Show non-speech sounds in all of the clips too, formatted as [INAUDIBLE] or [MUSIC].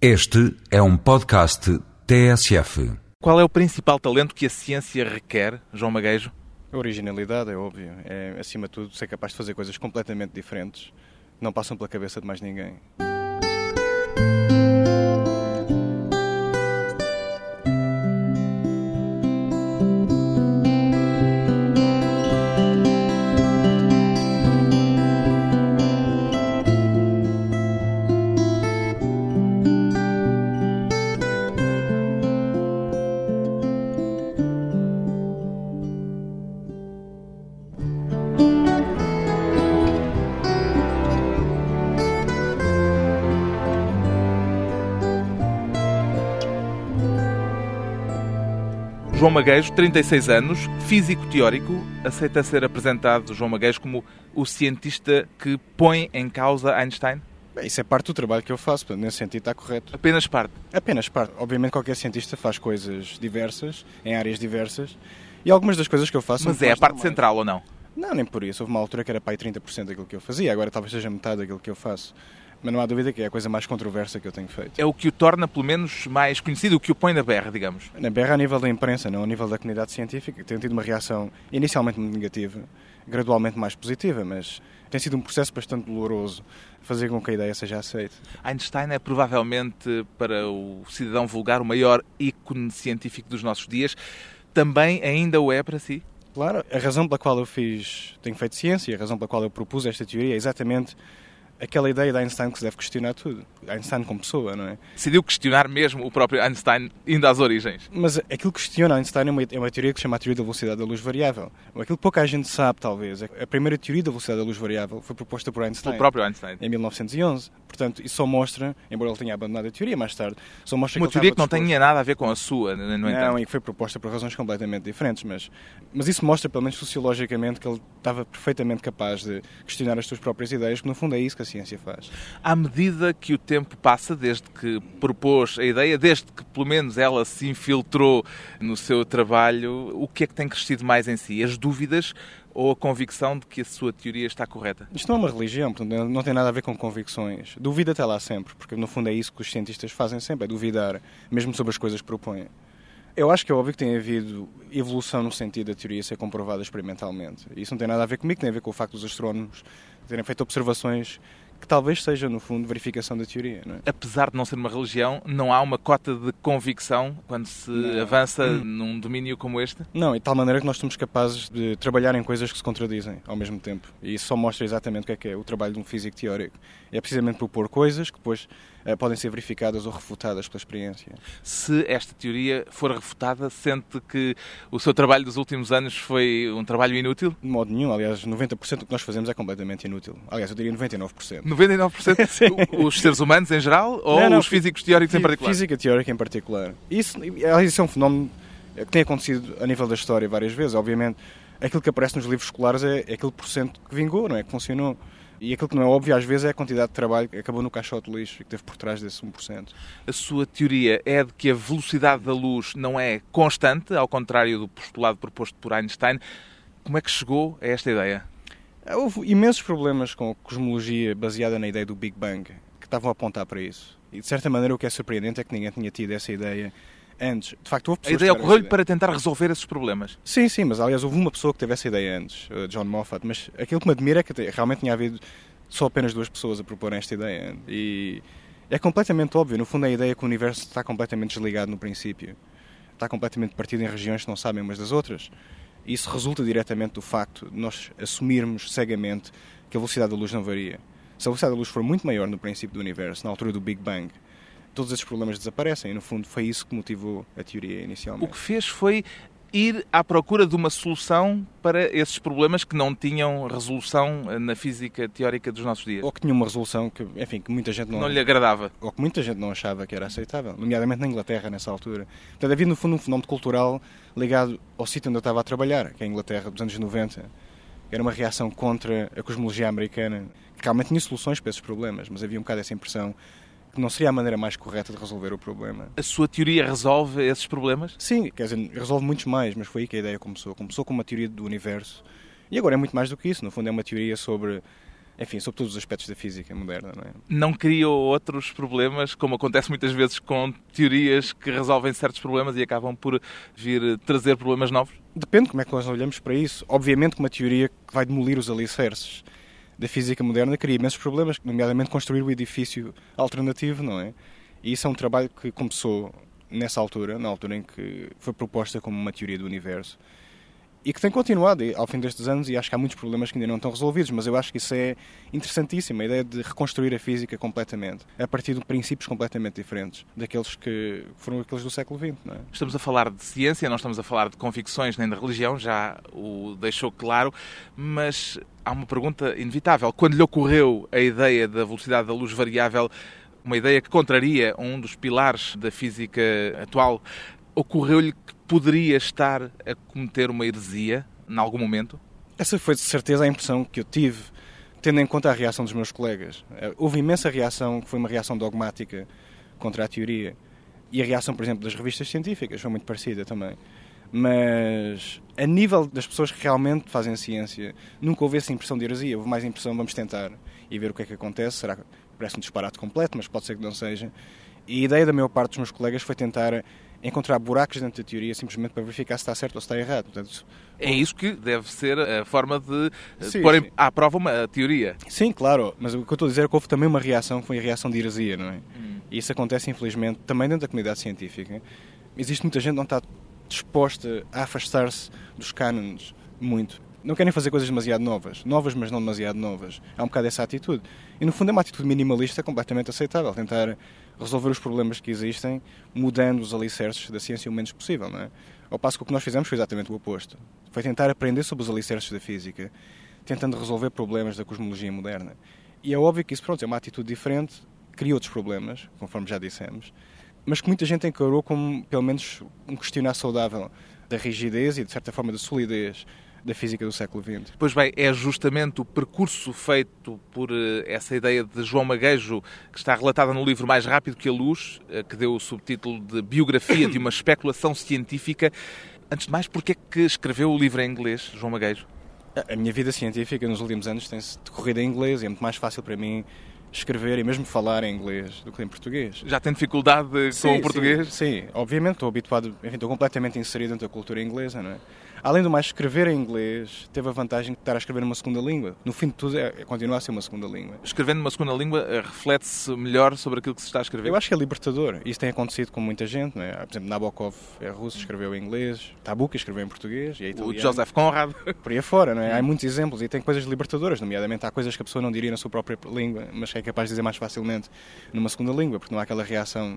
Este é um podcast TSF. Qual é o principal talento que a ciência requer, João Maguejo? A originalidade, é óbvio. É, acima de tudo, ser capaz de fazer coisas completamente diferentes. Não passam pela cabeça de mais ninguém. Maguejo, 36 anos, físico teórico, aceita ser apresentado João Maguejo como o cientista que põe em causa Einstein? Bem, isso é parte do trabalho que eu faço, portanto, nesse sentido está correto. Apenas parte. Apenas parte. Obviamente qualquer cientista faz coisas diversas, em áreas diversas, e algumas das coisas que eu faço... Mas é a parte central ou não? Não, nem por isso. Houve uma altura que era para aí 30% daquilo que eu fazia, agora talvez seja metade daquilo que eu faço. Mas não há dúvida que é a coisa mais controversa que eu tenho feito. É o que o torna, pelo menos, mais conhecido, o que o põe na berra, digamos. Na berra a nível da imprensa, não a nível da comunidade científica, tem tido uma reação inicialmente negativa, gradualmente mais positiva, mas tem sido um processo bastante doloroso fazer com que a ideia seja aceita. Einstein é provavelmente, para o cidadão vulgar, o maior ícone científico dos nossos dias. Também ainda o é para si? Claro, a razão pela qual eu fiz, tenho feito ciência, a razão pela qual eu propus esta teoria é exatamente aquela ideia de Einstein que se deve questionar tudo. Einstein como pessoa, não é? Decidiu questionar mesmo o próprio Einstein, indo às origens. Mas aquilo que questiona Einstein é uma, é uma teoria que se chama a teoria da velocidade da luz variável. Aquilo que pouca gente sabe, talvez, é que a primeira teoria da velocidade da luz variável foi proposta por Einstein. Pelo próprio Einstein. Em 1911. Portanto, isso só mostra, embora ele tenha abandonado a teoria mais tarde, só mostra Uma que ele teoria que não disposto- tinha nada a ver com a sua, no Não, entanto. e que foi proposta por razões completamente diferentes, mas, mas isso mostra, pelo menos sociologicamente, que ele estava perfeitamente capaz de questionar as suas próprias ideias, que no fundo é isso que ciência faz. À medida que o tempo passa, desde que propôs a ideia, desde que pelo menos ela se infiltrou no seu trabalho, o que é que tem crescido mais em si? As dúvidas ou a convicção de que a sua teoria está correta? Isto não é uma religião, portanto, não tem nada a ver com convicções. Duvida até lá sempre, porque no fundo é isso que os cientistas fazem sempre, é duvidar, mesmo sobre as coisas que propõem. Eu acho que é óbvio que tem havido evolução no sentido da teoria ser comprovada experimentalmente. Isso não tem nada a ver comigo, tem a ver com o facto dos astrónomos terem feito observações que talvez seja, no fundo, verificação da teoria. É? Apesar de não ser uma religião, não há uma cota de convicção quando se Não. avança num domínio como este? Não, e de tal maneira que nós somos capazes de trabalhar em coisas que se contradizem ao mesmo tempo. E isso só mostra exatamente o que é que é o trabalho de um físico teórico. É precisamente propor coisas que depois podem ser verificadas ou refutadas pela experiência. Se esta teoria for refutada, sente que o seu trabalho dos últimos anos foi um trabalho inútil? De modo nenhum, aliás, 90% do que nós fazemos é completamente inútil. Aliás, eu diria 99%. 99% [LAUGHS] os seres humanos em geral ou Não, não, os físicos teóricos em particular? Física teórica em particular. Isso, aliás, isso é um fenómeno que tem acontecido a nível da história várias vezes. Obviamente, aquilo que aparece nos livros escolares é aquele porcento que vingou, não é? Que funcionou. E aquilo que não é óbvio às vezes é a quantidade de trabalho que acabou no caixote de lixo e que teve por trás desse 1%. A sua teoria é de que a velocidade da luz não é constante, ao contrário do postulado proposto por Einstein. Como é que chegou a esta ideia? Houve imensos problemas com a cosmologia baseada na ideia do Big Bang que estavam a apontar para isso. E de certa maneira o que é surpreendente é que ninguém tinha tido essa ideia antes. De facto, houve A pessoas ideia que tiveram ocorreu-lhe para tentar resolver esses problemas. Sim, sim, mas aliás houve uma pessoa que teve essa ideia antes, uh, John Moffat, mas aquilo que me admira é que te- realmente tinha havido só apenas duas pessoas a proporem esta ideia. E é completamente óbvio, no fundo é a ideia que o universo está completamente desligado no princípio. Está completamente partido em regiões que não sabem umas das outras. E isso resulta diretamente do facto de nós assumirmos cegamente que a velocidade da luz não varia. Se a velocidade da luz for muito maior no princípio do universo, na altura do Big Bang, todos esses problemas desaparecem. E no fundo foi isso que motivou a teoria O inicialmente. que fez foi ir à procura de uma solução para esses problemas que não tinham resolução na física teórica dos nossos dias. ou que tinha uma resolução que, enfim, que muita gente não, Não lhe agradava. ou que muita gente não achava que era aceitável, nomeadamente na Inglaterra nessa altura. Portanto, havia no fundo um fenómeno cultural ligado ao sítio onde eu estava a trabalhar, que é a Inglaterra dos anos 90. Era uma reação contra a cosmologia americana, que realmente tinha soluções para esses problemas, mas havia um bocado essa impressão não seria a maneira mais correta de resolver o problema. A sua teoria resolve esses problemas? Sim, quer dizer, resolve muitos mais, mas foi aí que a ideia começou. Começou com uma teoria do universo. E agora é muito mais do que isso. No fundo, é uma teoria sobre enfim, sobre todos os aspectos da física moderna. Não, é? não criou outros problemas, como acontece muitas vezes com teorias que resolvem certos problemas e acabam por vir trazer problemas novos? Depende como é que nós olhamos para isso. Obviamente que uma teoria que vai demolir os alicerces da física moderna cria imensos problemas, nomeadamente construir o edifício alternativo, não é? E isso é um trabalho que começou nessa altura, na altura em que foi proposta como uma teoria do universo, e que tem continuado ao fim destes anos e acho que há muitos problemas que ainda não estão resolvidos, mas eu acho que isso é interessantíssimo, a ideia de reconstruir a física completamente, a partir de princípios completamente diferentes daqueles que foram aqueles do século XX. É? Estamos a falar de ciência, não estamos a falar de convicções nem de religião, já o deixou claro, mas há uma pergunta inevitável. Quando lhe ocorreu a ideia da velocidade da luz variável, uma ideia que contraria um dos pilares da física atual, ocorreu-lhe que poderia estar a cometer uma heresia em algum momento? Essa foi de certeza a impressão que eu tive, tendo em conta a reação dos meus colegas. Eh, houve imensa reação, que foi uma reação dogmática contra a teoria. E a reação, por exemplo, das revistas científicas foi muito parecida também. Mas a nível das pessoas que realmente fazem ciência, nunca houve essa impressão de heresia. Houve mais impressão, vamos tentar e ver o que é que acontece. Será que parece um disparate completo, mas pode ser que não seja. E a ideia da maior parte dos meus colegas foi tentar encontrar buracos dentro da teoria simplesmente para verificar se está certo ou se está errado. Portanto, é isso que deve ser a forma de sim, pôr sim. à prova uma teoria. Sim, claro, mas o que eu estou a dizer é que houve também uma reação que foi a reação de heresia, não é? Hum. E isso acontece, infelizmente, também dentro da comunidade científica. Existe muita gente que não está disposta a afastar-se dos cânones muito. Não querem fazer coisas demasiado novas. Novas, mas não demasiado novas. Há um bocado essa atitude. E, no fundo, é uma atitude minimalista completamente aceitável. Tentar resolver os problemas que existem, mudando os alicerces da ciência o menos possível, não é? Ao passo que o que nós fizemos foi exatamente o oposto. Foi tentar aprender sobre os alicerces da física, tentando resolver problemas da cosmologia moderna. E é óbvio que isso, pronto, é uma atitude diferente, cria outros problemas, conforme já dissemos, mas que muita gente encarou como, pelo menos, um questionar saudável da rigidez e, de certa forma, da solidez da física do século XX. Pois bem, é justamente o percurso feito por eh, essa ideia de João Maguejo, que está relatada no livro Mais Rápido que a Luz, eh, que deu o subtítulo de Biografia de uma Especulação Científica. Antes de mais, porquê é que escreveu o livro em inglês, João Maguejo? A minha vida científica nos últimos anos tem-se decorrido em inglês e é muito mais fácil para mim escrever e mesmo falar em inglês do que em português. Já tem dificuldade sim, com o português? Sim, sim, obviamente estou habituado, enfim, estou completamente inserido dentro da cultura inglesa, não é? Além do mais, escrever em inglês teve a vantagem de estar a escrever numa segunda língua. No fim de tudo, é, é continua a ser uma segunda língua. Escrevendo numa segunda língua, eh, reflete-se melhor sobre aquilo que se está a escrever? Eu acho que é libertador. Isso tem acontecido com muita gente. Não é? Por exemplo, Nabokov é russo, escreveu em inglês. Tabucchi escreveu em português. E é o Joseph Conrad. Por aí afora, não é? Há muitos exemplos e tem coisas libertadoras, nomeadamente há coisas que a pessoa não diria na sua própria língua, mas que é capaz de dizer mais facilmente numa segunda língua, porque não há aquela reação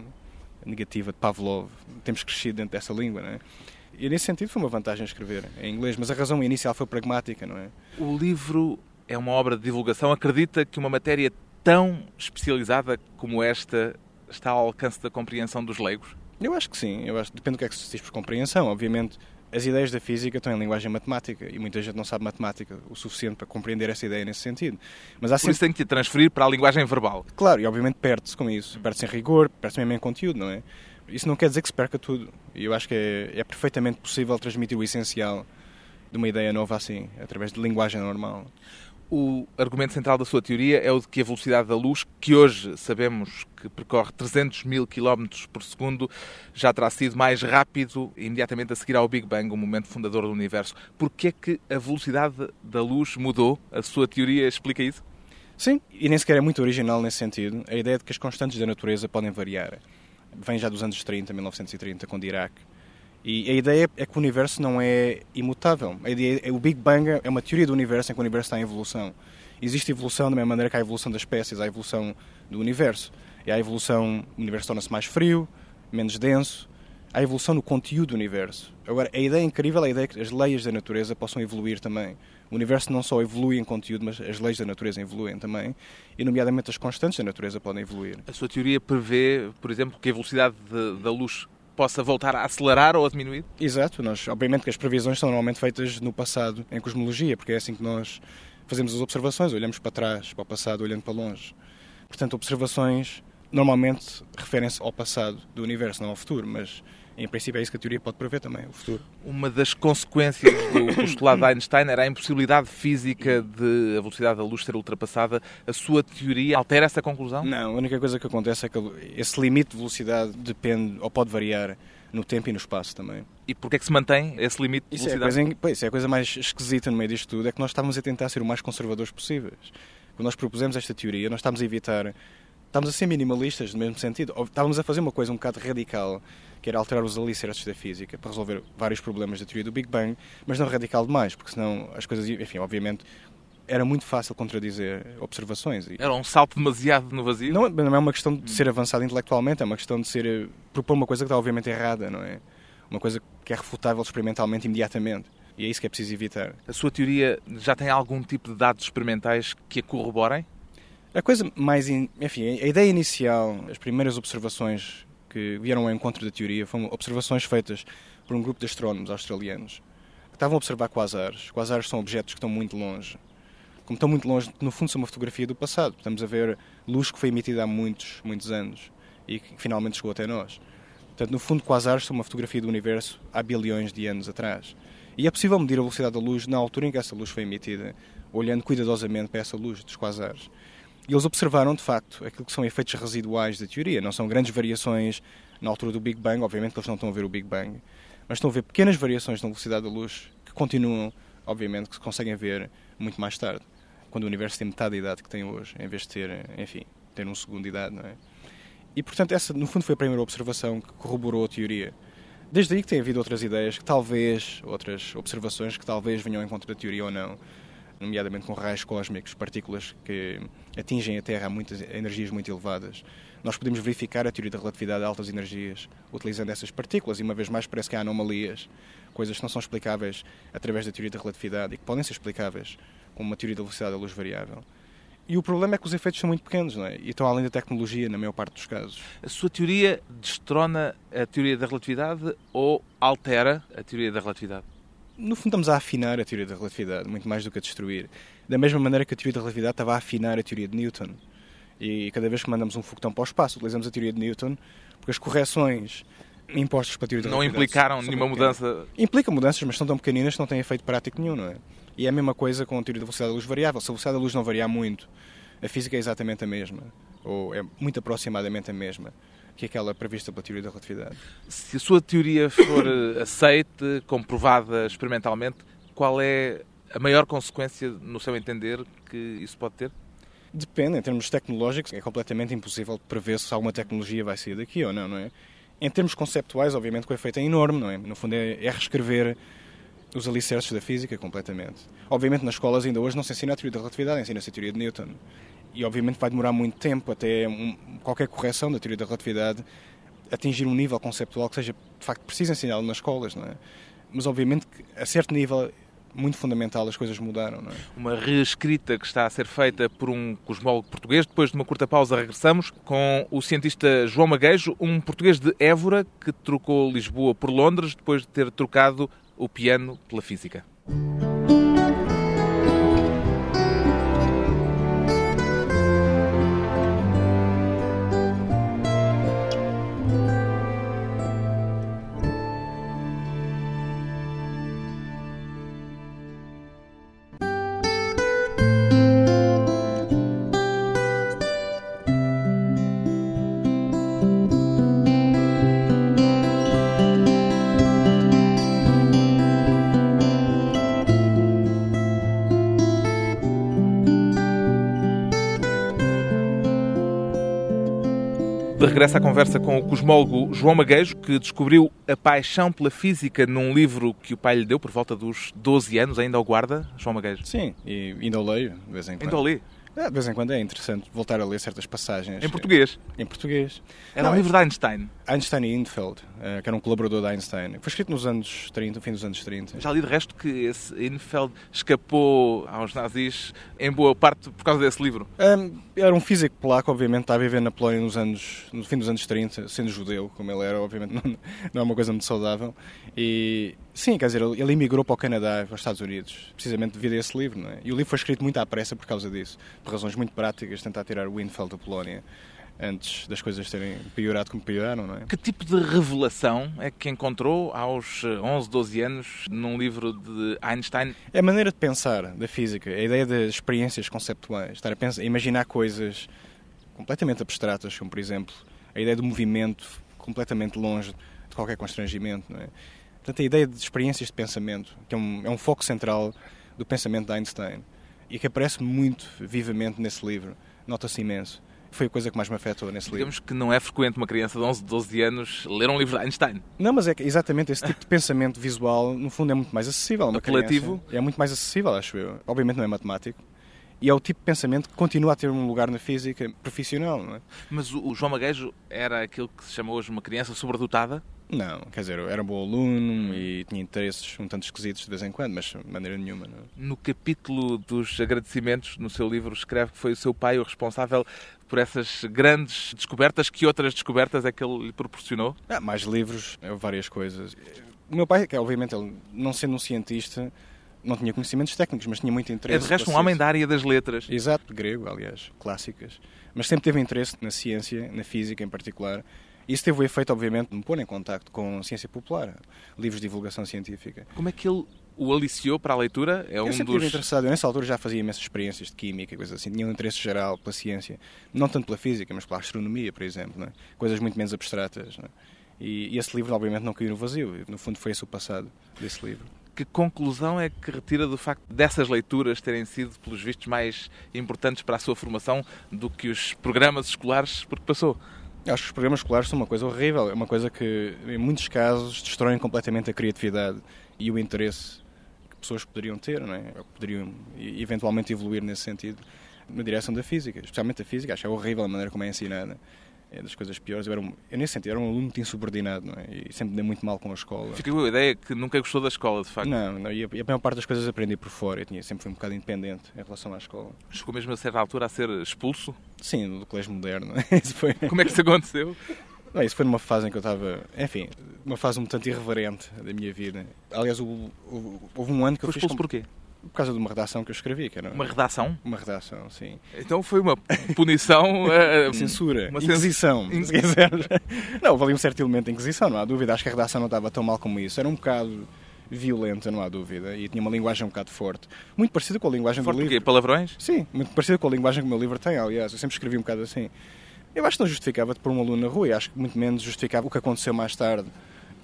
negativa de Pavlov. Temos crescido dentro dessa língua, não é? E nesse sentido foi uma vantagem escrever em inglês, mas a razão inicial foi pragmática, não é? O livro é uma obra de divulgação. Acredita que uma matéria tão especializada como esta está ao alcance da compreensão dos leigos? Eu acho que sim. Eu acho, depende do que é que se diz por compreensão. Obviamente, as ideias da física estão em linguagem matemática e muita gente não sabe matemática o suficiente para compreender essa ideia nesse sentido. Mas há sempre... Por isso tem que transferir para a linguagem verbal. Claro, e obviamente perde-se com isso. Perde-se em rigor, perde-se mesmo em conteúdo, não é? Isso não quer dizer que se perca tudo. E eu acho que é, é perfeitamente possível transmitir o essencial de uma ideia nova assim, através de linguagem normal. O argumento central da sua teoria é o de que a velocidade da luz, que hoje sabemos que percorre 300 mil km por segundo, já terá sido mais rápido imediatamente a seguir ao Big Bang, o momento fundador do universo. Porquê é que a velocidade da luz mudou? A sua teoria explica isso? Sim, e nem sequer é muito original nesse sentido. A ideia de que as constantes da natureza podem variar vem já dos anos 30, 1930, com Dirac. E a ideia é que o universo não é imutável. A ideia, é, o Big Bang é uma teoria do universo em que o universo está em evolução. Existe evolução da mesma maneira que há a evolução das espécies, há a evolução do universo. E há a evolução, o universo torna-se mais frio, menos denso. Há a evolução no conteúdo do universo. Agora, a ideia incrível é a ideia que as leis da natureza possam evoluir também. O universo não só evolui em conteúdo, mas as leis da natureza evoluem também, e nomeadamente as constantes da natureza podem evoluir. A sua teoria prevê, por exemplo, que a velocidade de, da luz possa voltar a acelerar ou a diminuir? Exato. Nós, obviamente que as previsões são normalmente feitas no passado, em cosmologia, porque é assim que nós fazemos as observações, olhamos para trás, para o passado, olhando para longe. Portanto, observações normalmente referem-se ao passado do universo, não ao futuro, mas em princípio é isso que a teoria pode prever também, o futuro. Uma das consequências do [COUGHS] postulado de Einstein era a impossibilidade física de a velocidade da luz ser ultrapassada. A sua teoria altera essa conclusão? Não, a única coisa que acontece é que esse limite de velocidade depende ou pode variar no tempo e no espaço também. E porquê é que se mantém esse limite de isso é velocidade? Coisa, pois, é a coisa mais esquisita no meio disto tudo, é que nós estávamos a tentar ser o mais conservadores possíveis. Quando nós propusemos esta teoria, nós estávamos a evitar, estávamos a ser minimalistas no mesmo sentido, estávamos a fazer uma coisa um bocado radical, que era alterar os alicerces da física para resolver vários problemas da teoria do Big Bang, mas não radical demais, porque senão as coisas, enfim, obviamente, era muito fácil contradizer observações. Era um salto demasiado no vazio? Não, não é uma questão de ser avançado intelectualmente, é uma questão de ser eh, propor uma coisa que está obviamente errada, não é? Uma coisa que é refutável experimentalmente imediatamente. E é isso que é preciso evitar. A sua teoria já tem algum tipo de dados experimentais que a corroborem? A coisa mais. In... Enfim, a ideia inicial, as primeiras observações que vieram ao encontro da teoria foram observações feitas por um grupo de astrónomos australianos que estavam a observar quasares. Quasares são objetos que estão muito longe. Como estão muito longe, no fundo são uma fotografia do passado. Estamos a ver luz que foi emitida há muitos, muitos anos e que finalmente chegou até nós. Portanto, no fundo, quasares são uma fotografia do universo há bilhões de anos atrás. E é possível medir a velocidade da luz na altura em que essa luz foi emitida, olhando cuidadosamente para essa luz dos quasares. E eles observaram, de facto, aquilo que são efeitos residuais da teoria. Não são grandes variações na altura do Big Bang, obviamente que eles não estão a ver o Big Bang, mas estão a ver pequenas variações na velocidade da luz que continuam, obviamente, que se conseguem ver muito mais tarde, quando o universo tem metade da idade que tem hoje, em vez de ter, enfim, ter um segundo de idade, não é? E, portanto, essa, no fundo, foi a primeira observação que corroborou a teoria. Desde aí que tem havido outras ideias, que talvez, outras observações que talvez venham em contra da teoria ou não nomeadamente com raios cósmicos, partículas que atingem a Terra a muitas energias muito elevadas. Nós podemos verificar a teoria da relatividade a altas energias utilizando essas partículas e, uma vez mais, parece que há anomalias, coisas que não são explicáveis através da teoria da relatividade e que podem ser explicáveis com uma teoria da velocidade da luz variável. E o problema é que os efeitos são muito pequenos não é? e estão além da tecnologia, na maior parte dos casos. A sua teoria destrona a teoria da relatividade ou altera a teoria da relatividade? No fundo, estamos a afinar a teoria da relatividade, muito mais do que a destruir. Da mesma maneira que a teoria da relatividade estava a afinar a teoria de Newton. E cada vez que mandamos um foguetão para o espaço, utilizamos a teoria de Newton, porque as correções impostas para a teoria da não relatividade... Não implicaram nenhuma mudança... Implica mudanças, mas são tão pequeninas que não têm efeito prático nenhum, não é? E é a mesma coisa com a teoria da velocidade da luz variável. Se a velocidade da luz não variar muito, a física é exatamente a mesma, ou é muito aproximadamente a mesma que aquela prevista pela teoria da relatividade. Se a sua teoria for eh, [COUGHS] aceite, comprovada experimentalmente, qual é a maior consequência, no seu entender, que isso pode ter? Depende, em termos tecnológicos, é completamente impossível prever se alguma tecnologia vai sair daqui ou não, não é? Em termos conceptuais, obviamente, que o efeito é enorme, não é? No fundo, é, é reescrever os alicerces da física completamente. Obviamente, nas escolas ainda hoje não se ensina a teoria da relatividade, ensina-se a teoria de Newton e obviamente vai demorar muito tempo até um, qualquer correção da teoria da relatividade atingir um nível conceptual que seja de facto preciso ensiná-lo nas escolas, não é? Mas obviamente que a certo nível muito fundamental as coisas mudaram, não é? Uma reescrita que está a ser feita por um cosmólogo português. Depois de uma curta pausa regressamos com o cientista João Maguejo, um português de Évora que trocou Lisboa por Londres depois de ter trocado o piano pela física. Regresso à conversa com o cosmólogo João Maguejo, que descobriu a paixão pela física num livro que o pai lhe deu por volta dos 12 anos, ainda o guarda, João Maguejo? Sim, e ainda o leio, de vez em quando. Ainda o li? É, de vez em quando é interessante voltar a ler certas passagens. Em português? Em português. Era Não, um livro de Einstein. Einstein e Infeld, eh, que era um colaborador de Einstein. Foi escrito nos anos 30, no fim dos anos 30. Já li de resto que esse Infeld escapou aos nazis em boa parte por causa desse livro. Um, era um físico polaco, obviamente, está a viver na Polónia nos anos, no fim dos anos 30, sendo judeu, como ele era, obviamente [LAUGHS] não, não é uma coisa muito saudável. E sim, quer dizer, ele emigrou para o Canadá, para os Estados Unidos, precisamente devido a esse livro. Não é? E o livro foi escrito muito à pressa por causa disso, por razões muito práticas, tentar tirar o Winfeld da Polónia. antes das coisas terem piorado como pioraram, não é? Que tipo de revelação é que encontrou aos 11, 12 anos num livro de Einstein? É a maneira de pensar da física, a ideia das experiências conceptuais, estar a pensar, a imaginar coisas completamente abstratas, como por exemplo a ideia do movimento completamente longe de qualquer constrangimento, não é? Portanto, a ideia de experiências de pensamento, que é um, é um foco central do pensamento de Einstein e que aparece muito vivamente nesse livro, nota-se imenso. Foi a coisa que mais me afetou nesse Digamos livro. que não é frequente uma criança de 11, 12 anos ler um livro de Einstein. Não, mas é que exatamente esse tipo de pensamento visual, no fundo, é muito mais acessível a uma Apelativo? criança. É muito mais acessível, acho eu. Obviamente não é matemático. E é o tipo de pensamento que continua a ter um lugar na física profissional, não é? Mas o o João Maguejo era aquilo que se chama hoje uma criança sobredotada? Não, quer dizer, eu era um bom aluno e tinha interesses um tanto esquisitos de vez em quando, mas de maneira nenhuma. Não. é? No capítulo dos agradecimentos, no seu livro, escreve que foi o seu pai o responsável por essas grandes descobertas. Que outras descobertas é que ele lhe proporcionou? Ah, mais livros, eh, várias coisas. O meu pai, que é, obviamente, ele, não sendo um cientista, não tinha conhecimentos técnicos, mas tinha muito interesse. É de resto um homem da área das letras. Exato, grego, aliás, clássicas. Mas sempre teve interesse na ciência, na física em particular. Isso teve o efeito, obviamente, de me pôr em contacto com ciência popular, livros de divulgação científica. Como é que ele o aliciou para a leitura? É eu um sempre dos. interessado. Eu, nessa altura, já fazia imensas experiências de química e coisas assim. Tinha um interesse geral pela ciência. Não tanto pela física, mas pela astronomia, por exemplo. é? Coisas muito menos abstratas. é? E, e esse livro, obviamente, não caiu no vazio. No fundo, foi esse o passado desse livro. Que conclusão é que retira do facto dessas leituras terem sido, pelos vistos, mais importantes para a sua formação do que os programas escolares por que passou? Acho que os programas escolares são uma coisa horrível. É uma coisa que, em muitos casos, destroem completamente a criatividade e o interesse que pessoas poderiam ter, não é? Ou poderiam eventualmente evoluir nesse sentido, na direção da física. Especialmente a física. Acho que é horrível a maneira como é ensinada. É das coisas piores. Eu, era um, eu nesse sentido, era um aluno muito insubordinado, não é? E sempre dei muito mal com a escola. A ideia que nunca gostou da escola, de facto. Não, não, e a, e a maior parte das coisas aprendi por fora. Eu tinha, sempre fui um bocado independente em relação à escola. Chegou mesmo a certa altura a ser expulso. Sim, do colégio moderno. [LAUGHS] Isso foi, Como é que isso aconteceu? Não, isso foi numa fase em que eu estava, enfim, uma fase um tanto irreverente da minha vida. Aliás, houve um ano que Foi eu fiz expulso com- porquê? Por causa de uma redação que eu escrevi, que era Uma redação? uma redação, sim. Então foi uma punição. [LAUGHS] eh, Censura, uma inquisição, cens- se quiseres. [LAUGHS] Não, ali um certo elemento de inquisição, não há dúvida. Acho que a redação não estava tão mal como isso. Era um bocado violenta, não há dúvida. E tinha uma linguagem um bocado forte. Muito parecida com a linguagem Forte do livro. quê? Palavrões? Sim, muito parecida com a linguagem que o meu livro tem, aliás. Eu sempre escrevi um bocado assim. Eu acho que não justificava de pôr um aluno na rua, e acho que muito menos justificava o que aconteceu mais tarde,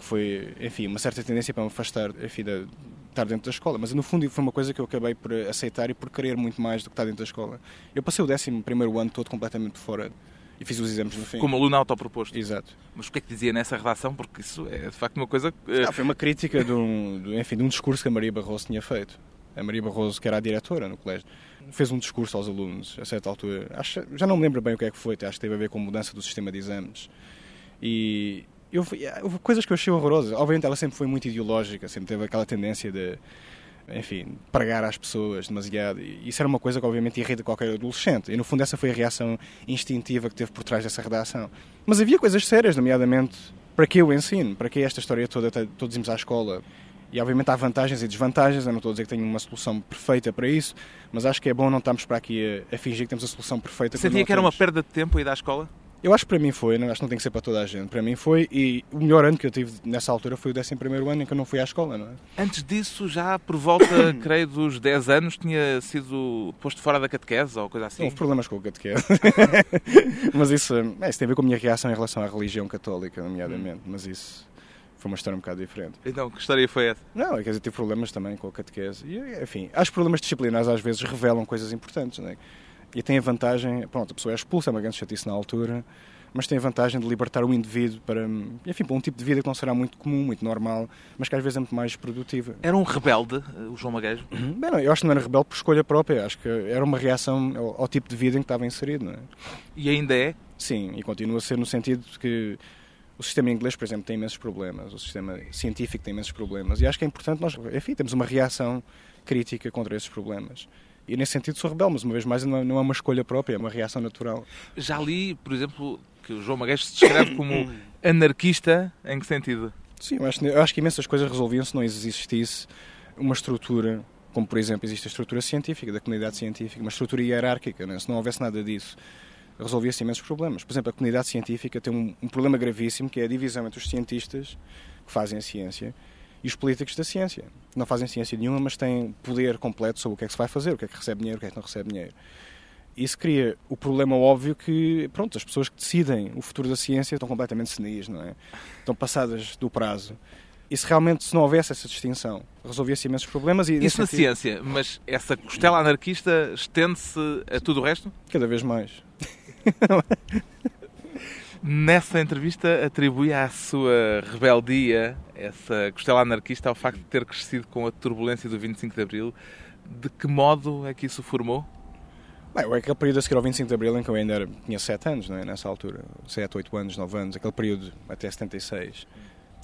foi, enfim, uma certa tendência para me afastar, enfim, de estar dentro da escola. Mas no fundo foi uma coisa que eu acabei por aceitar e por querer muito mais do que estar dentro da escola. Eu passei o 11 primeiro ano todo completamente fora e fiz os exames no fim. Como aluno autoproposto. Exato. Mas o que é que dizia nessa redação? Porque isso é de facto uma coisa. eh, Ah, foi uma crítica de um, de, enfim, de um discurso que a Maria Barroso tinha feito. A Maria Barroso, que era a diretora no colégio, fez um discurso aos alunos a certa altura. Acho, já não me lembro bem o que é que foi, acho que teve a ver com a mudança do sistema de exames. E eu, houve coisas que eu achei horrorosas. Obviamente ela sempre foi muito ideológica, sempre teve aquela tendência de, enfim, pregar às pessoas demasiado. E isso era uma coisa que obviamente irrita qualquer adolescente. E no fundo essa foi a reação instintiva que teve por trás dessa redação. Mas havia coisas sérias, nomeadamente, para que eu ensino? Para que esta história toda, todos irmos à escola? E obviamente há vantagens e desvantagens, eu não estou a dizer que tenho uma solução perfeita para isso, mas acho que é bom não estarmos para aqui a, a fingir que temos a solução perfeita. Sentia que era uma perda de tempo ir à escola? Eu acho que para mim foi, não, acho que não tem que ser para toda a gente. Para mim foi, e o melhor ano que eu tive nessa altura foi o 11 ano em que eu não fui à escola, não é? Antes disso, já por volta, [COUGHS] creio, dos 10 anos, tinha sido posto fora da catequese ou coisa assim? Houve problemas com o catequese. [LAUGHS] mas isso, é, isso tem a ver com a minha reação em relação à religião católica, nomeadamente. Mas isso foi uma história um bocado diferente. Então, que história foi essa? Não, quer dizer, tive problemas também com a catequese. E, enfim, acho que problemas disciplinares às vezes revelam coisas importantes, não é? E tem a vantagem, pronto, a pessoa é expulsa, é uma grande chatice na altura, mas tem a vantagem de libertar o indivíduo para, enfim, para um tipo de vida que não será muito comum, muito normal, mas que às vezes é muito mais produtiva. Era um rebelde, eh, o João Maguejo? Bem, não, eu acho que não era rebelde por escolha própria, acho que era uma reação ao, ao tipo de vida em que estava inserido, não é? E ainda é? Sim, e continua a ser no sentido de que o sistema inglês, por exemplo, tem imensos problemas, o sistema científico tem imensos problemas, e acho que é importante nós, enfim, temos uma reação crítica contra esses problemas. E nesse sentido sou rebelde, mas uma vez mais não é, não é uma escolha própria, é uma reação natural. Já li, por exemplo, que o João Maguejo se descreve como [COUGHS] anarquista. Em que sentido? Sim, eu acho, eu acho que imensas coisas resolviam se não existisse uma estrutura, como por exemplo existe a estrutura científica, da comunidade científica, uma estrutura hierárquica, né? se não houvesse nada disso. resolvia-se imensos problemas. Por exemplo, a comunidade científica tem um, um problema gravíssimo que é a divisão entre os cientistas que fazem a ciência e os políticos da ciência. Não fazem ciência nenhuma, mas têm poder completo sobre o que é que se vai fazer, o que é que recebe dinheiro, o que é que não recebe dinheiro. Isso cria o problema óbvio que, pronto, as pessoas que decidem o futuro da ciência estão completamente senis, não é? Estão passadas do prazo. E se realmente se não houvesse essa distinção, resolvia-se imensos problemas. E, Isso na sentido, ciência, mas essa costela anarquista estende-se a tudo o resto? Cada vez mais. [LAUGHS] Nessa entrevista atribui à sua rebeldia, essa costela anarquista, ao facto de ter crescido com a turbulência do 25 de Abril. De que modo é que isso formou? Bem, aquele período a seguir ao 25 de Abril em que eu ainda era, tinha 7 anos, não é? nessa altura, 7, 8 anos, 9 anos, aquele período até 76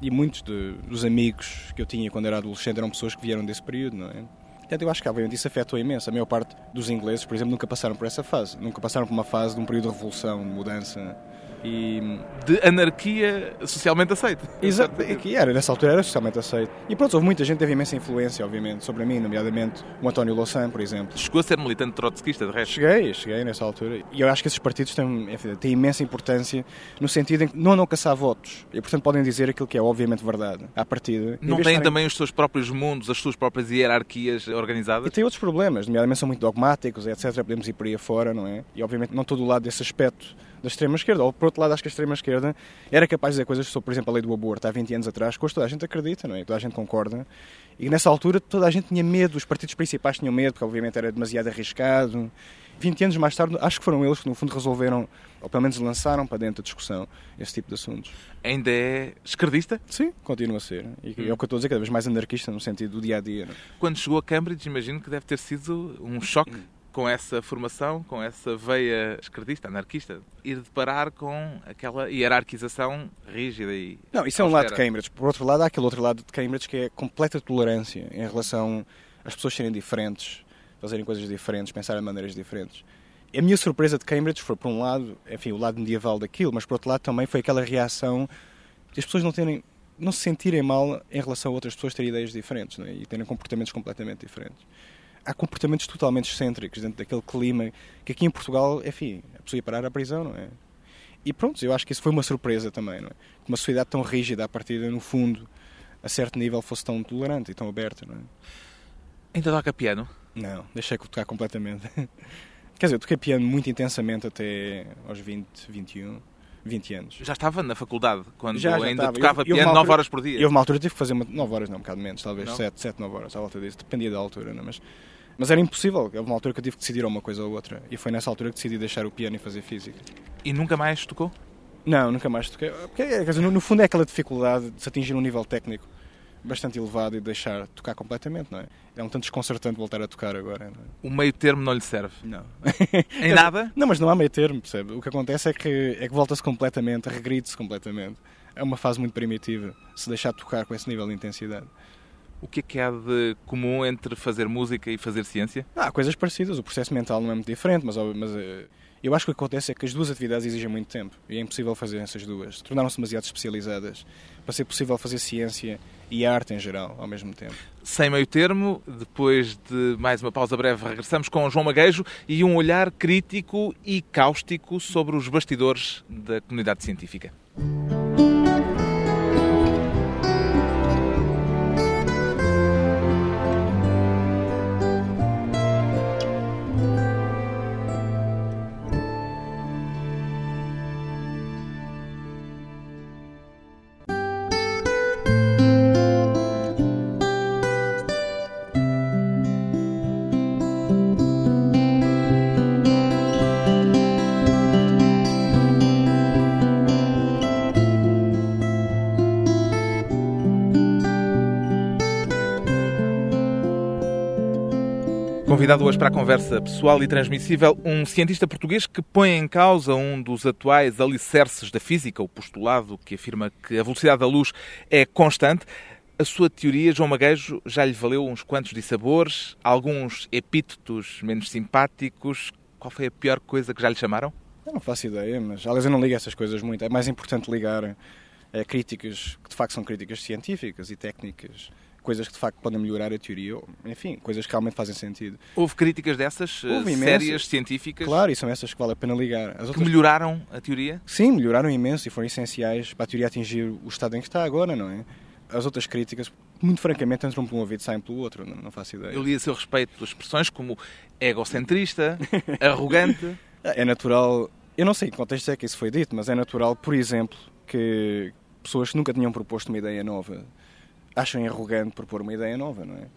e muitos de, dos amigos que eu tinha quando era adolescente eram pessoas que vieram desse período, não é? Portanto, eu acho que obviamente isso afetou imenso. A maior parte dos ingleses, por exemplo, nunca passaram por essa fase. Nunca passaram por uma fase de um período de revolução, de mudança e... De anarquia socialmente aceita. Exato, que era, nessa altura era socialmente aceito. E pronto, houve muita gente teve imensa influência, obviamente, sobre mim, nomeadamente o António Louçã, por exemplo. Chegou a ser militante trotskista, de resto? Cheguei, cheguei nessa altura. E eu acho que esses partidos têm, enfim, têm imensa importância no sentido em que não não caçar votos. E, portanto, podem dizer aquilo que é obviamente verdade, à partida. Não têm estarem... também os seus próprios mundos, as suas próprias hierarquias organizadas? E tem outros problemas, nomeadamente são muito dogmáticos, etc. Podemos ir por aí afora, não é? E, obviamente, não todo o lado desse aspecto da extrema-esquerda. Ou, por outro lado, acho que a extrema-esquerda era capaz de dizer coisas sobre, por exemplo, a lei do aborto há 20 anos atrás, que hoje toda a gente acredita, não é? Toda a gente concorda. E nessa altura toda a gente tinha medo, os partidos principais tinham medo, porque obviamente era demasiado arriscado. 20 anos mais tarde, acho que foram eles que no fundo resolveram, ou pelo menos lançaram para dentro da discussão esse tipo de assuntos. Ainda é esquerdista? Sim, continua a ser. E hum. é o que eu estou a dizer, cada vez mais anarquista no sentido do dia a dia. Não? É? Quando chegou a Cambridge, imagino que deve ter sido um choque hum com essa formação, com essa veia esquerdista, anarquista, ir deparar com aquela hierarquização rígida e. Não, isso é um lado de Cambridge. Por outro lado, há aquele outro lado de Cambridge que é completa tolerância em relação às pessoas serem diferentes, fazerem coisas diferentes, pensarem de maneiras diferentes. A minha surpresa de Cambridge foi, por um lado, enfim, o lado medieval daquilo, mas por outro lado também foi aquela reação de as pessoas não terem não se sentirem mal em relação a outras pessoas terem ideias diferentes é? e terem comportamentos completamente diferentes há comportamentos totalmente excêntricos dentro daquele clima que aqui em Portugal, enfim, a pessoa ia parar à prisão, não é? E pronto, eu acho que isso foi uma surpresa também, não é? Que uma sociedade tão rígida, a partida, no fundo, a certo nível, fosse tão tolerante e tão aberta, não é? Ainda toca piano? Não, deixei de tocar completamente. [LAUGHS] Quer dizer, eu toquei piano muito intensamente até aos 20, 21. 20 anos. Já estava na faculdade, quando já, já ainda estava. tocava eu, piano altura, 9 horas por dia? E houve uma altura tive que fazer uma, 9 horas, não, um bocado menos, talvez não? 7, 7, 9 horas, à volta disso, dependia da altura, não? É? mas mas era impossível. Houve uma altura que eu tive que decidir uma coisa ou outra. E foi nessa altura que decidi deixar o piano e fazer física. E nunca mais tocou? Não, nunca mais toquei. Porque, quer dizer, no, no fundo é aquela dificuldade de se atingir um nível técnico bastante elevado e deixar tocar completamente, não é? É um tanto desconcertante voltar a tocar agora. É? O meio termo não lhe serve? Não. [LAUGHS] em nada? Não, mas não há meio termo, percebe? O que acontece é que, é que volta-se completamente, regride-se completamente. É uma fase muito primitiva, se deixar tocar com esse nível de intensidade. O que é que há de comum entre fazer música e fazer ciência? Há coisas parecidas. O processo mental não é muito diferente, mas, mas eh, eu acho que o que acontece é que as duas atividades exigem muito tempo e é impossível fazer essas duas. Tornaram-se demasiado especializadas para ser possível fazer ciência e arte em geral ao mesmo tempo. Sem meio termo, depois de mais uma pausa breve, regressamos com João Maguejo e um olhar crítico e cáustico sobre os bastidores da comunidade científica. Convidado hoje para a conversa pessoal e transmissível, um cientista português que põe em causa um dos atuais alicerces da física, o postulado que afirma que a velocidade da luz é constante. A sua teoria, João Maguejo, já lhe valeu uns quantos dissabores, alguns epítetos menos simpáticos. Qual foi a pior coisa que já lhe chamaram? Eu não faço ideia, mas aliás eu não ligo essas coisas muito. É mais importante ligar a críticas que de facto são críticas científicas e técnicas coisas que de facto podem melhorar a teoria, ou, enfim, coisas que realmente fazem sentido. Houve críticas dessas, Houve sérias, científicas, Claro, e são essas que vale a pena ligar. As que outras melhoraram a teoria? Sim, melhoraram imenso e foram essenciais para a teoria atingir o estado em que está agora, não é? As outras críticas, muito francamente, entram por um ouvido e saem pelo outro, não, não faço ideia. Eu li a seu respeito expressões como egocentrista, [LAUGHS] arrogante. É natural, eu não sei em que contexto é que isso foi dito, mas é natural, por exemplo, que pessoas que nunca tinham proposto uma ideia nova achem arrogante propor uma ideia nova, não é?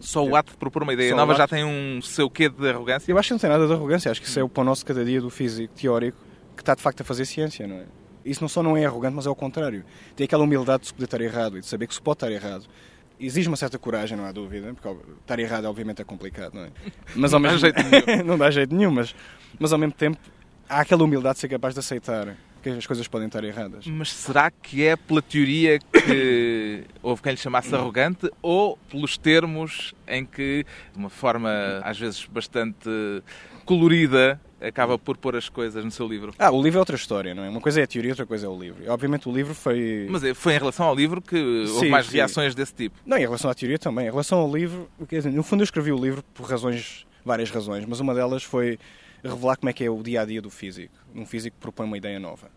Só o ato de propor uma ideia Só nova já tem um seu quê de arrogância? Eu acho que não tem nada de arrogância, acho que isso é o pão nosso cada dia do físico teórico que está de facto a fazer ciência, não é? Isso não só não é arrogante, mas é o contrário. Tem aquela humildade de se poder estar errado e de saber que se pode estar errado. Exige uma certa coragem, não há dúvida, porque estar errado obviamente é complicado, não é? [LAUGHS] Mas ao Não dá mesmo... jeito nenhum. [LAUGHS] não dá jeito nenhum, mas, mas ao mesmo tempo há aquela humildade de ser capaz de aceitar que as coisas podem estar erradas. Mas será que é pela teoria que [COUGHS] houve quem lhe chamasse arrogante ou pelos termos em que, de uma forma às vezes bastante colorida, acaba por pôr as coisas no seu livro? Ah, o livro é outra história, não é? Uma coisa é a teoria, outra coisa é o livro. Obviamente o livro foi... Mas é, foi em relação ao livro que houve Sim, mais sim. reações desse tipo. Não, em relação à teoria também. Em relação ao livro, dizer, no fundo eu escrevi o livro por razões, várias razões, mas uma delas foi revelar como é que é o dia a dia do físico. Um físico que propõe uma ideia nova.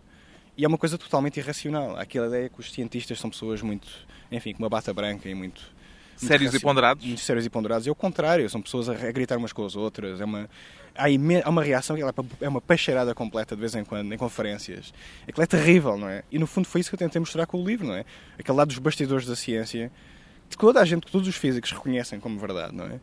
E é uma coisa totalmente irracional. Aquela ideia que os cientistas são pessoas muito, enfim, com uma bata branca e muito. Sérios e ponderados? Muito sérios e ponderados. É o contrário, são pessoas a, gritar umas com as outras. É uma, há, há uma reação que ela é uma peixeirada completa de vez em quando, em conferências. Aquilo é terrível, não é? E no fundo foi isso que eu tentei mostrar com o livro, não é? Aquele lado dos bastidores da ciência, que toda a gente, que todos os físicos reconhecem como verdade, não é?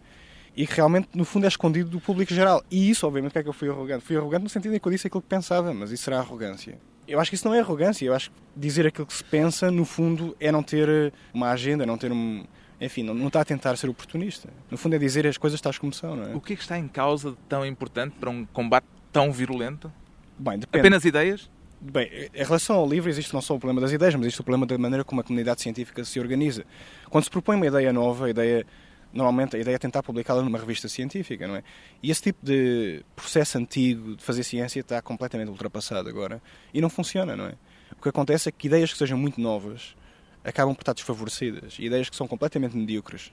E que realmente, no fundo, é escondido do público geral. E isso, obviamente, que é que eu fui arrogante? Fui arrogante no sentido em que eu disse aquilo que pensava, mas isso será arrogância. Eu acho que isso não é arrogância. Eu acho que dizer aquilo que se pensa, no fundo, é não ter eh, uma agenda, não ter um. Enfim, não, não está a tentar ser oportunista. No fundo, é dizer as coisas tais como são, não é? O que é que está em causa de tão importante para um combate tão virulento? Bem, depende. Apenas ideias? Bem, em relação ao livro, existe não só o problema das ideias, mas existe o problema da maneira como a comunidade científica se organiza. Quando se propõe uma ideia nova, a ideia, normalmente a ideia é tentar publicá-la numa revista científica, não é? E esse tipo de processo antigo de fazer ciência está completamente ultrapassado agora e não funciona, não é? O que acontece é que ideias que sejam muito novas acabam por estar desfavorecidas. E ideias que são completamente medíocres,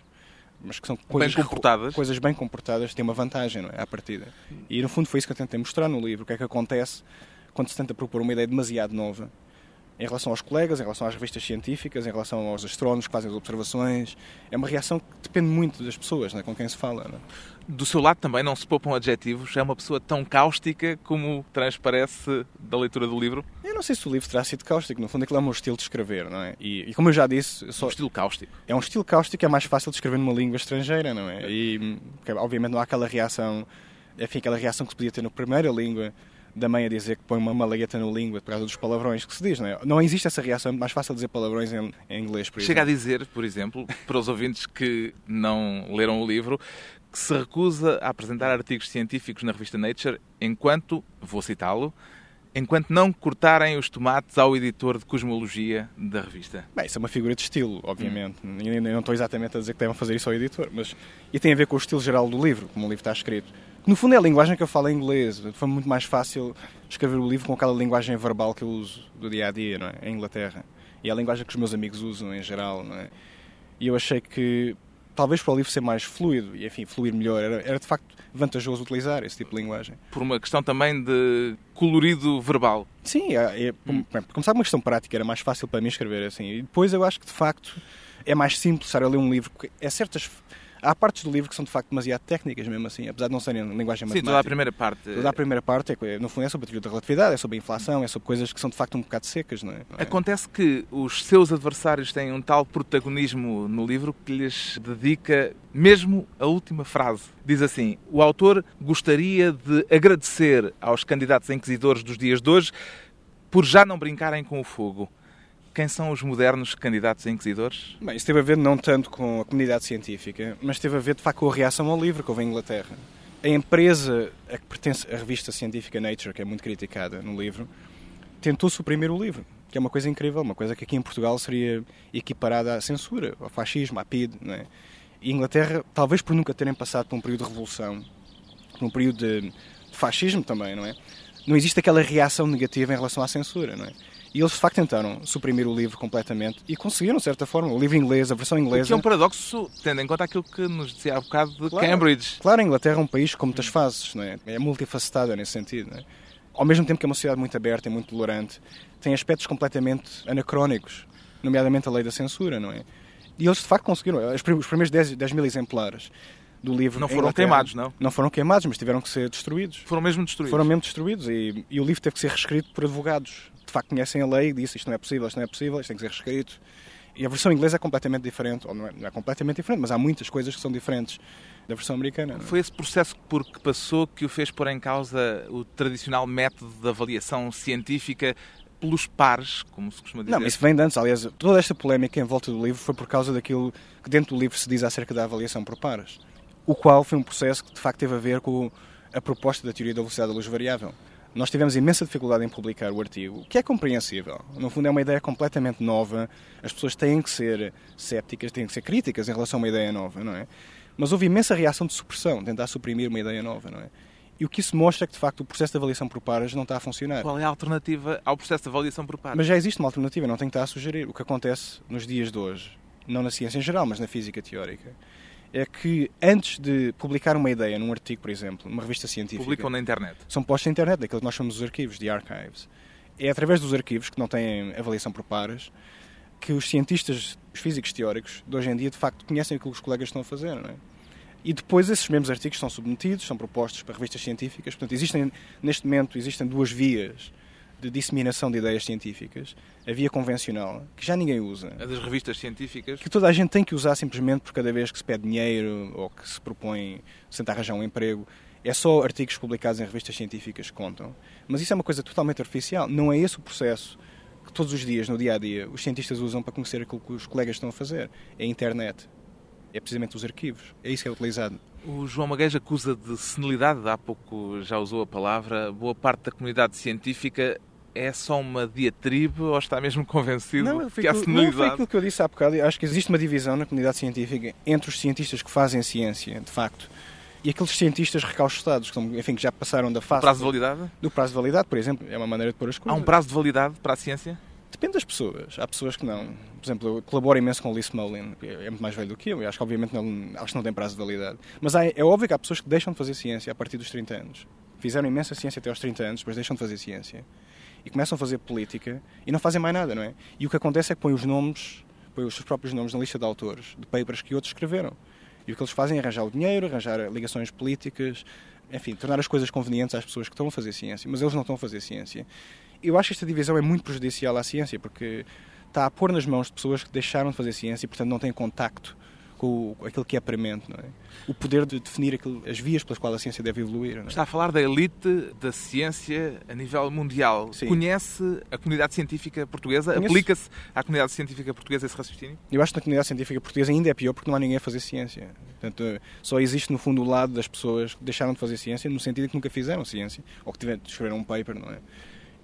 mas que são coisas comportadas. coisas bem comportadas têm uma vantagem, não é? À partida. E no fundo foi isso que eu tentei mostrar no livro. O que é que acontece quando se tenta propor uma ideia demasiado nova em relação aos colegas, em relação às revistas científicas, em relação aos astrónomos que fazem as observações. É uma reação que depende muito das pessoas não é? com quem se fala. Não é? Do seu lado também não se poupam adjetivos. É uma pessoa tão cáustica como transparece da leitura do livro. Eu não sei se o livro terá sido cáustico, no fundo aquilo é o meu estilo de escrever, não é? E, e como eu já disse, eu só- Um estilo cáustico. é um estilo cáustico, é mais fácil de escrever numa língua estrangeira, não é? E obviamente não há aquela reação, enfim, aquela reação que se podia ter na primeira língua da mãe a dizer que põe uma malagueta na língua por causa dos palavrões que se diz, não é? Não existe essa reação, é mais fácil dizer palavrões em, em inglês, por Chega a exemplo. dizer, por exemplo, para os ouvintes que não leram o livro, que se recusa a apresentar artigos científicos na revista Nature enquanto, vou citá-lo, enquanto não cortarem os tomates ao editor de cosmologia da revista. Bem, isso é uma figura de estilo, obviamente. E Eu não estou exatamente a dizer que devem fazer isso ao editor, mas e tem a ver com o estilo geral do livro, como o livro está escrito. No fundo é a linguagem que eu falo em inglês. Foi muito mais fácil escrever o livro com aquela linguagem verbal que eu uso do dia a dia, não é? Em Inglaterra. E é a linguagem que os meus amigos usam em geral, não é? E eu achei que talvez para o livro ser mais fluido e, enfim, fluir melhor, era, era de facto vantajoso utilizar esse tipo de linguagem. Por uma questão também de colorido verbal. Sim, é, é, para começar uma questão prática, era mais fácil para mim escrever assim. E depois eu acho que de facto é mais simples estar a ler um livro, é certas. Há partes do livro que são de facto demasiado técnicas mesmo assim, apesar de não serem linguagem Sim, matemática. toda a primeira parte. Toda a primeira parte, é, no fundo, é sobre a teoria da relatividade, é sobre a inflação, é sobre coisas que são de facto um bocado secas, não é? Não é? Acontece que os seus adversários têm um tal protagonismo no livro que lhes dedica mesmo a última frase. Diz assim: O autor gostaria de agradecer aos candidatos a inquisidores dos dias de hoje por já não brincarem com o fogo. Quem são os modernos candidatos a inquisidores? Bem, isso teve a ver não tanto com a comunidade científica, mas teve a ver de facto com a reação ao livro que houve em Inglaterra. A empresa a que pertence a revista científica Nature, que é muito criticada no livro, tentou suprimir o livro, que é uma coisa incrível, uma coisa que aqui em Portugal seria equiparada à censura, ao fascismo, à PID, não é? E Inglaterra, talvez por nunca terem passado por um período de revolução, por um período de fascismo também, não é? Não existe aquela reação negativa em relação à censura, não é? E eles de facto tentaram suprimir o livro completamente e conseguiram, de certa forma. O livro inglês, a versão inglesa. O que é um paradoxo, tendo em conta aquilo que nos dizia há bocado de Claro. Cambridge. Claro, a Inglaterra é um país com muitas fases, não é? É multifacetada nesse sentido, não é? Ao mesmo tempo que é uma sociedade muito aberta e muito tolerante, tem aspectos completamente anacrónicos, nomeadamente a lei da censura, não é? E eles de facto conseguiram. Os prim- os primeiros 10, 10 mil exemplares do livro. Não foram queimados, não? Não foram queimados, mas tiveram que ser destruídos. Foram mesmo destruídos. Foram mesmo destruídos e, e o livro teve que ser reescrito por advogados. De facto, conhecem a lei e disse isto não é possível, isto não é possível, isto tem que ser reescrito. E a versão inglesa é completamente diferente, ou não é, não é completamente diferente, mas há muitas coisas que são diferentes da versão americana. é? Foi esse processo por que passou que o fez pôr em causa o tradicional método de avaliação científica pelos pares, como se costuma dizer. Não, isso vem de antes. Aliás, toda esta polémica em volta do livro foi por causa daquilo que dentro do livro se diz acerca da avaliação por pares. O qual foi um processo que de facto teve a ver com a proposta da teoria da velocidade da luz variável. Nós tivemos imensa dificuldade em publicar o artigo, o que é compreensível. No fundo, é uma ideia completamente nova. As pessoas têm que ser cépticas, têm que ser críticas em relação a uma ideia nova, não é? Mas houve imensa reação de supressão, tentar suprimir uma ideia nova, não é? E o que isso mostra é que, de facto, o processo de avaliação por pares não está a funcionar. Qual é a alternativa ao processo de avaliação por pares? Mas já existe uma alternativa, não tenho que estar a sugerir. O que acontece nos dias de hoje, não na ciência em geral, mas na física teórica, é que antes de publicar uma ideia num artigo, por exemplo, numa revista científica, Publicam na internet. são postos na internet, daquilo que nós chamamos os arquivos, de archives. É através dos arquivos, que não têm avaliação por pares, que os cientistas, os físicos teóricos, de hoje em dia, de facto, conhecem aquilo que os colegas estão a fazer, não é? E depois esses mesmos artigos são submetidos, são propostos para revistas científicas. Portanto, existem, neste momento, existem duas vias de disseminação de ideias científicas. A via convencional, que já ninguém usa, A das revistas científicas. que toda a gente tem que usar simplesmente por cada vez que se pede dinheiro ou que se propõe tentar arranjar um emprego. É só artigos publicados em revistas científicas que contam. Mas isso é uma coisa totalmente artificial. Não é esse o processo que todos os dias, no dia a dia, os cientistas usam para conhecer aquilo que os colegas estão a fazer. É a internet. É precisamente os arquivos. É isso que é utilizado. O João Magueijo acusa de senilidade, há pouco já usou a palavra. Boa parte da comunidade científica é só uma diatribe ou está mesmo convencido foi que há aquilo- não, foi senilidade? aquilo que eu disse há bocado. Acho que existe uma divisão na comunidade científica entre os cientistas que fazem ciência, de facto, e aqueles cientistas recaustados, que, enfim, que já passaram da fase Prazo de validade? do prazo de validade, por exemplo. É uma maneira de pôr as Há coisas. um prazo de validade para a ciência? Depende das pessoas. Há pessoas que não. Por exemplo, eu colaboro imenso com o Lee Smolin, que é muito mais velho do que eu, e acho que obviamente não, acho que não tem prazo de validade. Mas há- é óbvio que há pessoas que deixam de fazer ciência a partir dos 30 anos. Fizeram imensa ciência até aos 30 anos, depois deixam de fazer ciência. E começam a fazer política e não fazem mais nada, não é? E o que acontece é que põem os nomes, põem os seus próprios nomes na lista de autores de papers que outros escreveram. E o que eles fazem é arranjar o dinheiro, arranjar ligações políticas, enfim, tornar as coisas convenientes às pessoas que estão a fazer ciência, mas eles não estão a fazer ciência. Eu acho que esta divisão é muito prejudicial à ciência, porque está a pôr nas mãos de pessoas que deixaram de fazer ciência e, portanto, não têm contacto com aquilo que é premente, não é? O poder de definir aquilo, as vias pelas quais a ciência deve evoluir. É? Está a falar da elite da ciência a nível mundial. Sim. Conhece a comunidade científica portuguesa? Aplica-se à comunidade científica portuguesa esse raciocínio? Eu acho que na comunidade científica portuguesa ainda é pior porque não há ninguém a fazer ciência. Portanto, só existe, no fundo, o lado das pessoas que deixaram de fazer ciência no sentido que nunca fizeram ciência, ou que tiveram, escreveram um paper, não é?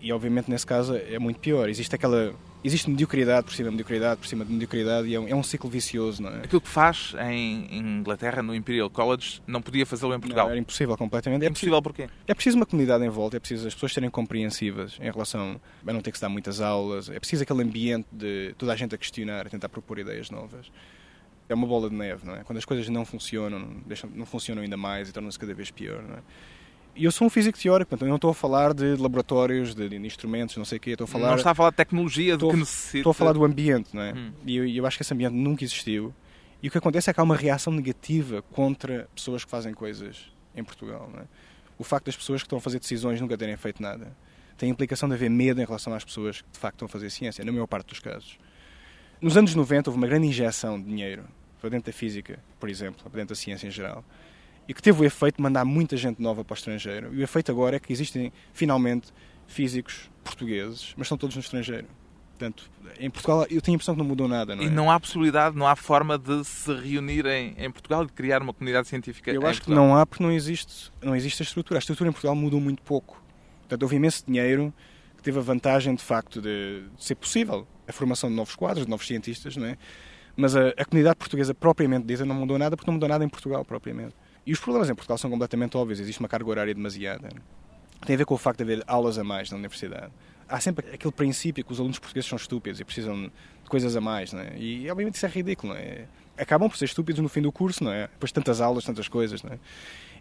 E, obviamente, nesse caso, é muito pior. Existe aquela... Existe mediocridade por cima de mediocridade, por cima de mediocridade, e é um, é um ciclo vicioso, não é? Aquilo que faz em Inglaterra, no Imperial College, não podia fazê-lo em Portugal. Não, era impossível completamente. É impossível porquê? É preciso uma comunidade em volta, é preciso as pessoas serem compreensivas em relação a não ter que se dar muitas aulas, é preciso aquele ambiente de toda a gente a questionar, a tentar propor ideias novas. É uma bola de neve, não é? Quando as coisas não funcionam, deixam, não funcionam ainda mais e tornam-se cada vez pior, não é? Eu sou um físico teórico, portanto, eu não estou a falar de laboratórios, de, de instrumentos, não sei o quê, estou a falar... Não está a falar de tecnologia, Estou- que necessita... Estou a falar do ambiente, não é? Hum. E eu, eu acho que esse ambiente nunca existiu. E o que acontece é que há uma reação negativa contra pessoas que fazem coisas em Portugal, não é? O facto das pessoas que estão a fazer decisões nunca terem feito nada tem a implicação de haver medo em relação às pessoas que de facto estão a fazer ciência, na maior parte dos casos. Nos anos 90 houve uma grande injeção de dinheiro para dentro da física, por exemplo, para dentro da ciência em geral, e que teve o efeito de mandar muita gente nova para o estrangeiro. E o efeito agora é que existem, finalmente, físicos portugueses, mas estão todos no estrangeiro. Portanto, em Portugal eu tenho a impressão que não mudou nada, não é? E não há possibilidade, não há forma de se reunirem em Portugal e de criar uma comunidade científica Eu acho que não há porque não existe, não existe a estrutura. A estrutura em Portugal mudou muito pouco. Portanto, houve imenso dinheiro que teve a vantagem, de facto, de, de ser possível a formação de novos quadros, de novos cientistas, não é? Mas a, a comunidade portuguesa propriamente dita não mudou nada porque não mudou nada em Portugal propriamente. E os problemas em Portugal são completamente óbvios. Existe uma carga horária demasiada. Tem a ver com o facto de haver aulas a mais na universidade. há sempre aquele princípio que os alunos portugueses são estúpidos e precisam de coisas a mais, não é? E obviamente isso é ridículo, não é? Acabam por ser estúpidos no fim do curso, não é? Depois de tantas aulas, tantas coisas, não é?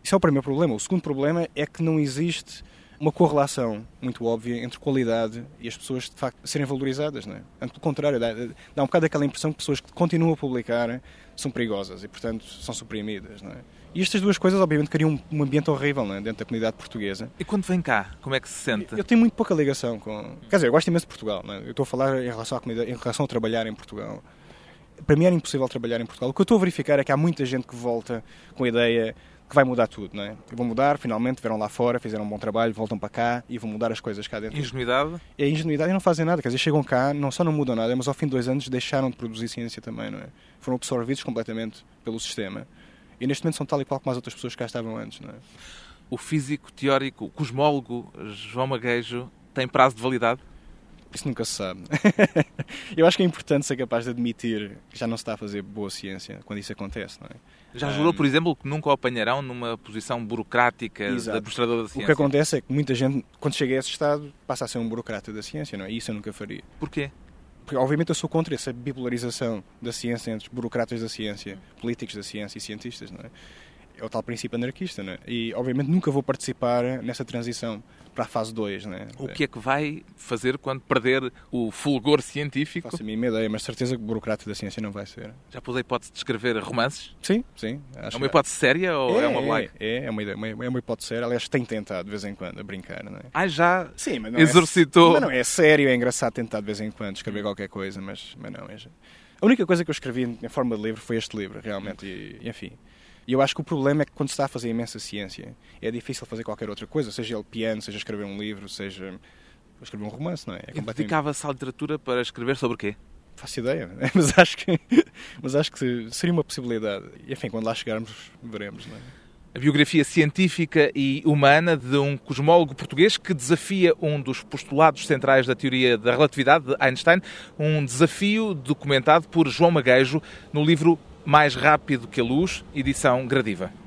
Isso é o primeiro problema. O segundo problema é que não existe uma correlação muito óbvia entre qualidade e as pessoas de facto serem valorizadas, não é? Antes, pelo contrário, dá, dá um bocado aquela impressão que pessoas que continuam a publicar são perigosas e, portanto, são suprimidas, não é? E estas duas coisas, obviamente, criam um ambiente horrível é? dentro da comunidade portuguesa. E quando vem cá, como é que se sente? Eu tenho muito pouca ligação com. Quer dizer, eu gosto imenso de Portugal. É? Eu estou a falar em relação à comunidade, em relação a trabalhar em Portugal. Para mim era impossível trabalhar em Portugal. O que eu estou a verificar é que há muita gente que volta com a ideia que vai mudar tudo, não é? Vão mudar, finalmente, viram lá fora, fizeram um bom trabalho, voltam para cá e vão mudar as coisas cá dentro. Ingenuidade? É ingenuidade e não fazem nada. Quer dizer, chegam cá, não só não mudam nada, mas ao fim de dois anos deixaram de produzir ciência também, não é? Foram absorvidos completamente pelo sistema e neste momento são tal e qual como as outras pessoas que cá estavam antes. Não é? O físico teórico, o cosmólogo João Maguejo tem prazo de validade? Isso nunca se sabe. [LAUGHS] Eu acho que é importante ser capaz de admitir que já não se está a fazer boa ciência quando isso acontece, não é? Já jurou, um... por exemplo, que nunca o apanharão numa posição burocrática Exato. de administrador da ciência? O que acontece é que muita gente, quando chega a esse estado, passa a ser um burocrata da ciência, não é? E isso eu nunca faria. Porquê? Porque, obviamente, eu sou contra essa bipolarização da ciência entre burocratas da ciência, políticos da ciência e cientistas, não é? É o tal princípio anarquista, não é? E, obviamente, nunca vou participar nessa transição para a fase 2. Né? O que é que vai fazer quando perder o fulgor científico? Faço a mínima ideia, mas certeza que o burocrata da ciência não vai ser. Já pôs a hipótese de escrever romances? Sim, sim. é uma hipótese séria ou é, é uma blague? É, é, uma, ideia, é uma hipótese séria. Aliás, tem tentado de vez em quando a brincar. Não é? Ah, já sim, mas não exercitou? É, mas não é sério, é engraçado tentar de vez em quando escrever qualquer coisa, mas, mas não é. A única coisa que eu escrevi em forma de livro foi este livro, realmente, e, enfim. E eu acho que o problema é que quando se está a fazer imensa ciência, é difícil fazer qualquer outra coisa, seja ele piano, seja escrever um livro, seja escrever um romance, não é? é completamente... Dedicava-se à literatura para escrever sobre o quê? Faço ideia, [LAUGHS] mas acho que, mas acho que seria uma possibilidade. E enfim, quando lá chegarmos, veremos, não é? A biografia científica e humana de um cosmólogo português que desafia um dos postulados centrais da teoria da relatividade de Einstein, um desafio documentado por João Maguejo no livro mais rápido que a luz, edição gradiva.